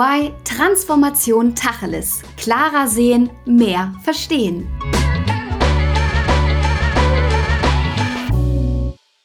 EY Transformation Tacheles. Klarer sehen, mehr verstehen.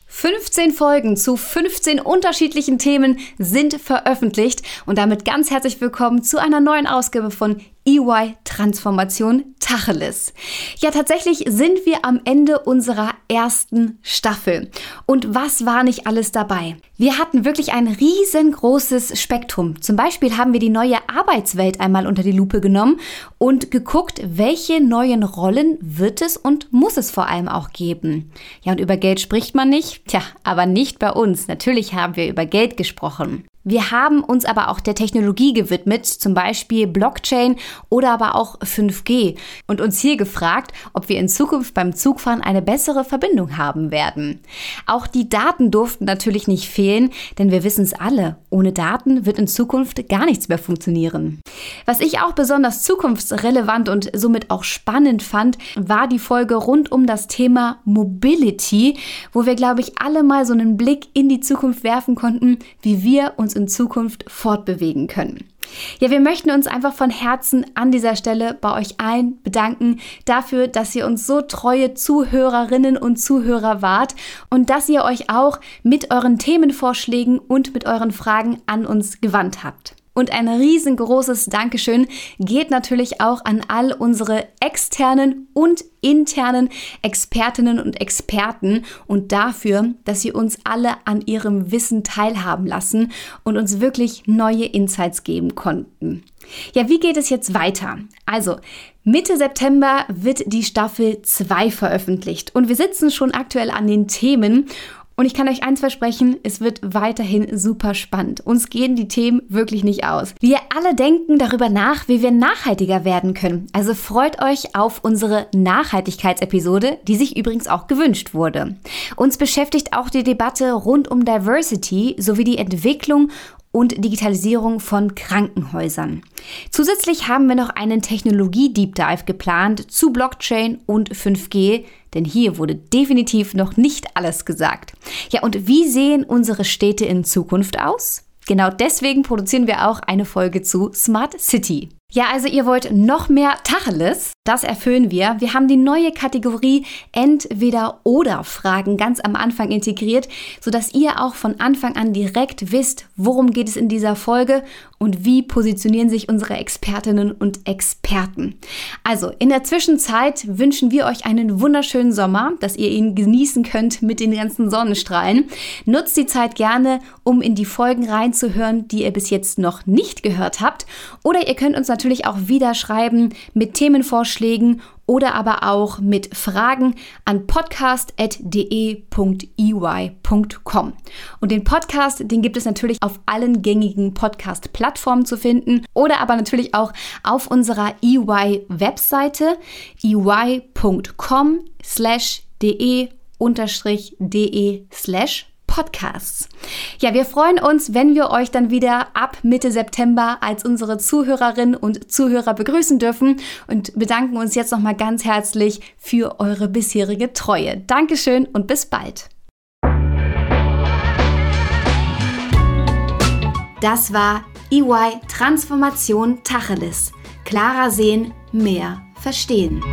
15 Folgen zu 15 unterschiedlichen Themen sind veröffentlicht und damit ganz herzlich willkommen zu einer neuen Ausgabe von EY Transformation Tacheles. Ja, tatsächlich sind wir am Ende unserer ersten Staffel. Und was war nicht alles dabei? Wir hatten wirklich ein riesengroßes Spektrum. Zum Beispiel haben wir die neue Arbeitswelt einmal unter die Lupe genommen und geguckt, welche neuen Rollen wird es und muss es vor allem auch geben. Ja, und über Geld spricht man nicht. Tja, aber nicht bei uns. Natürlich haben wir über Geld gesprochen. Wir haben uns aber auch der Technologie gewidmet, zum Beispiel Blockchain oder aber auch 5G und uns hier gefragt, ob wir in Zukunft beim Zugfahren eine bessere Verbindung haben werden. Auch die Daten durften natürlich nicht fehlen, denn wir wissen es alle, ohne Daten wird in Zukunft gar nichts mehr funktionieren. Was ich auch besonders zukunftsrelevant und somit auch spannend fand, war die Folge rund um das Thema Mobility, wo wir, glaube ich, alle mal so einen Blick in die Zukunft werfen konnten, wie wir uns in Zukunft fortbewegen können. Ja, wir möchten uns einfach von Herzen an dieser Stelle bei euch allen bedanken dafür, dass ihr uns so treue Zuhörerinnen und Zuhörer wart und dass ihr euch auch mit euren Themenvorschlägen und mit euren Fragen an uns gewandt habt. Und ein riesengroßes Dankeschön geht natürlich auch an all unsere externen und internen Expertinnen und Experten und dafür, dass sie uns alle an ihrem Wissen teilhaben lassen und uns wirklich neue Insights geben konnten. Ja, wie geht es jetzt weiter? Also, Mitte September wird die Staffel 2 veröffentlicht und wir sitzen schon aktuell an den Themen und ich kann euch eins versprechen, es wird weiterhin super spannend. Uns gehen die Themen wirklich nicht aus. Wir alle denken darüber nach, wie wir nachhaltiger werden können. Also freut euch auf unsere Nachhaltigkeitsepisode, die sich übrigens auch gewünscht wurde. Uns beschäftigt auch die Debatte rund um Diversity sowie die Entwicklung und Digitalisierung von Krankenhäusern. Zusätzlich haben wir noch einen Technologie-Deep Dive geplant zu Blockchain und 5G, denn hier wurde definitiv noch nicht alles gesagt. Ja, und wie sehen unsere Städte in Zukunft aus? Genau deswegen produzieren wir auch eine Folge zu Smart City. Ja, also ihr wollt noch mehr Tacheles? Das erfüllen wir. Wir haben die neue Kategorie Entweder oder Fragen ganz am Anfang integriert, sodass ihr auch von Anfang an direkt wisst, worum geht es in dieser Folge und wie positionieren sich unsere Expertinnen und Experten. Also in der Zwischenzeit wünschen wir euch einen wunderschönen Sommer, dass ihr ihn genießen könnt mit den ganzen Sonnenstrahlen. Nutzt die Zeit gerne, um in die Folgen reinzuhören, die ihr bis jetzt noch nicht gehört habt. Oder ihr könnt uns natürlich auch wieder schreiben mit Themenvorschlägen oder aber auch mit Fragen an podcast.de.ey.com. Und den Podcast, den gibt es natürlich auf allen gängigen Podcast-Plattformen zu finden oder aber natürlich auch auf unserer EY-Webseite ey.com slash de unterstrich de slash Podcasts. Ja, wir freuen uns, wenn wir euch dann wieder ab Mitte September als unsere Zuhörerinnen und Zuhörer begrüßen dürfen und bedanken uns jetzt nochmal ganz herzlich für eure bisherige Treue. Dankeschön und bis bald. Das war EY Transformation Tacheles. Klarer sehen, mehr verstehen.